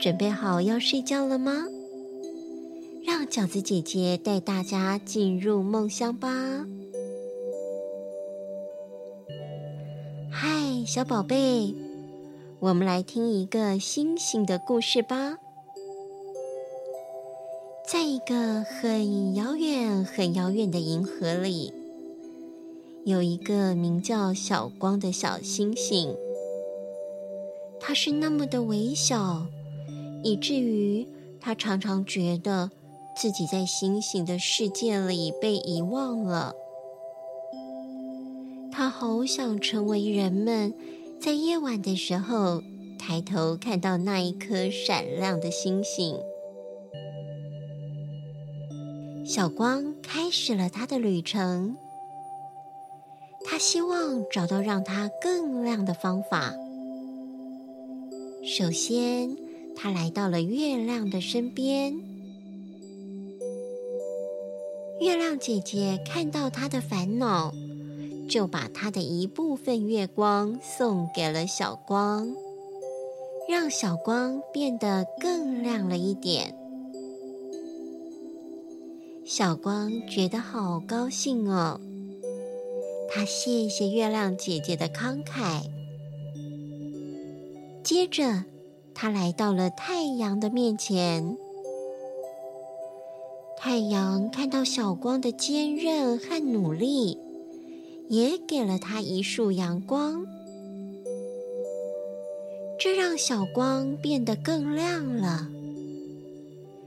准备好要睡觉了吗？让饺子姐姐带大家进入梦乡吧。嗨，小宝贝，我们来听一个星星的故事吧。在一个很遥远、很遥远的银河里，有一个名叫小光的小星星。它是那么的微小，以至于他常常觉得自己在星星的世界里被遗忘了。他好想成为人们在夜晚的时候抬头看到那一颗闪亮的星星。小光开始了他的旅程，他希望找到让它更亮的方法。首先，他来到了月亮的身边。月亮姐姐看到他的烦恼，就把他的一部分月光送给了小光，让小光变得更亮了一点。小光觉得好高兴哦，他谢谢月亮姐姐的慷慨。接着，他来到了太阳的面前。太阳看到小光的坚韧和努力，也给了他一束阳光，这让小光变得更亮了。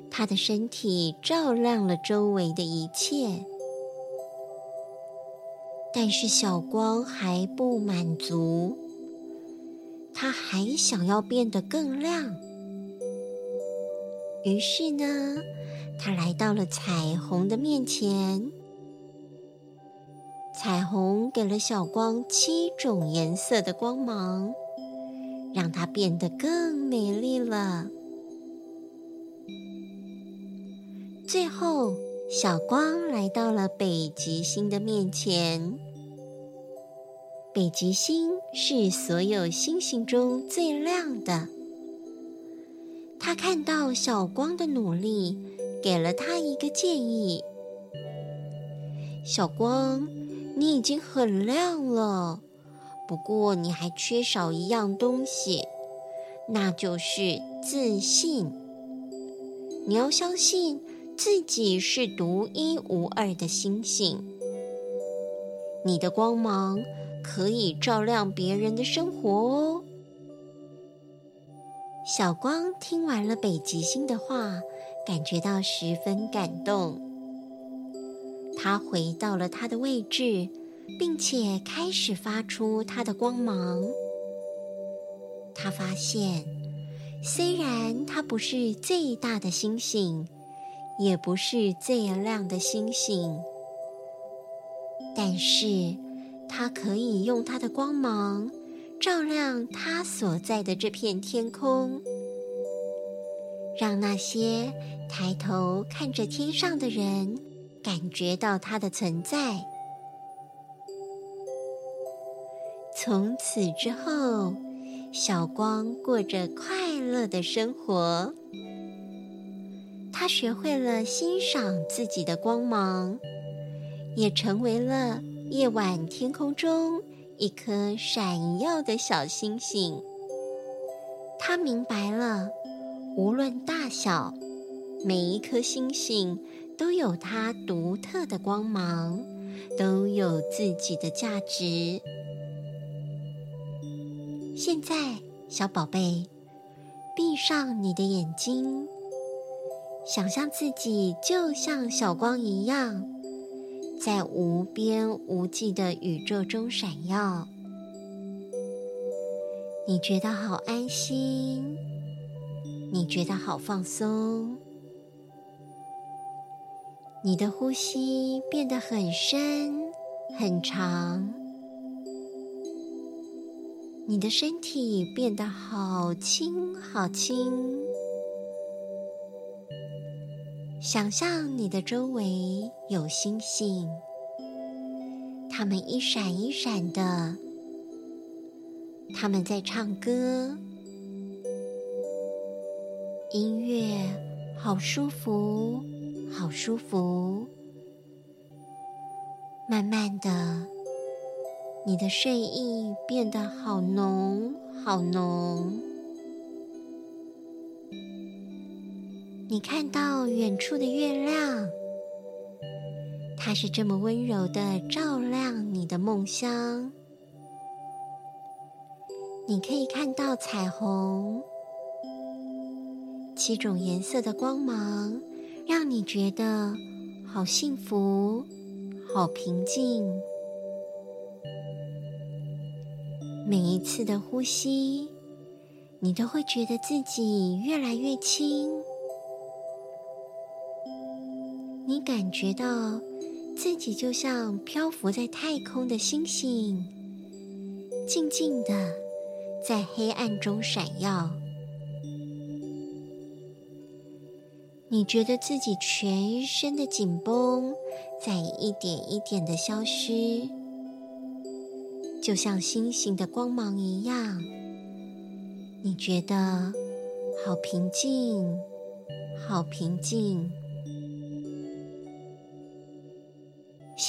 他的身体照亮了周围的一切，但是小光还不满足。他还想要变得更亮，于是呢，他来到了彩虹的面前。彩虹给了小光七种颜色的光芒，让它变得更美丽了。最后，小光来到了北极星的面前。北极星是所有星星中最亮的。他看到小光的努力，给了他一个建议：“小光，你已经很亮了，不过你还缺少一样东西，那就是自信。你要相信自己是独一无二的星星，你的光芒。”可以照亮别人的生活哦。小光听完了北极星的话，感觉到十分感动。他回到了他的位置，并且开始发出他的光芒。他发现，虽然他不是最大的星星，也不是最亮的星星，但是，他可以用他的光芒照亮他所在的这片天空，让那些抬头看着天上的人感觉到他的存在。从此之后，小光过着快乐的生活。他学会了欣赏自己的光芒，也成为了。夜晚天空中一颗闪耀的小星星，他明白了，无论大小，每一颗星星都有它独特的光芒，都有自己的价值。现在，小宝贝，闭上你的眼睛，想象自己就像小光一样。在无边无际的宇宙中闪耀，你觉得好安心，你觉得好放松，你的呼吸变得很深很长，你的身体变得好轻好轻。想象你的周围有星星，它们一闪一闪的，他们在唱歌，音乐好舒服，好舒服。慢慢的，你的睡意变得好浓，好浓。你看到远处的月亮，它是这么温柔的照亮你的梦乡。你可以看到彩虹，七种颜色的光芒，让你觉得好幸福，好平静。每一次的呼吸，你都会觉得自己越来越轻。感觉到自己就像漂浮在太空的星星，静静的。在黑暗中闪耀，你觉得自己全身的紧绷在一点一点的消失，就像星星的光芒一样。你觉得好平静，好平静。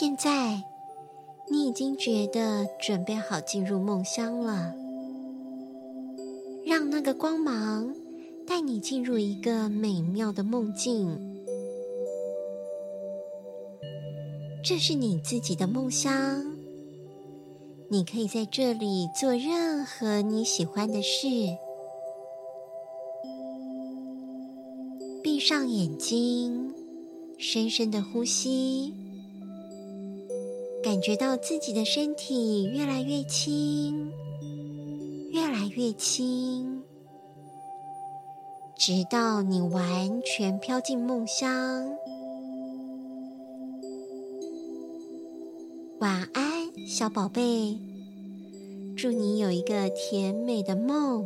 现在，你已经觉得准备好进入梦乡了。让那个光芒带你进入一个美妙的梦境。这是你自己的梦乡，你可以在这里做任何你喜欢的事。闭上眼睛，深深的呼吸，感觉到自己的身体越来越轻。越来越轻，直到你完全飘进梦乡。晚安，小宝贝，祝你有一个甜美的梦。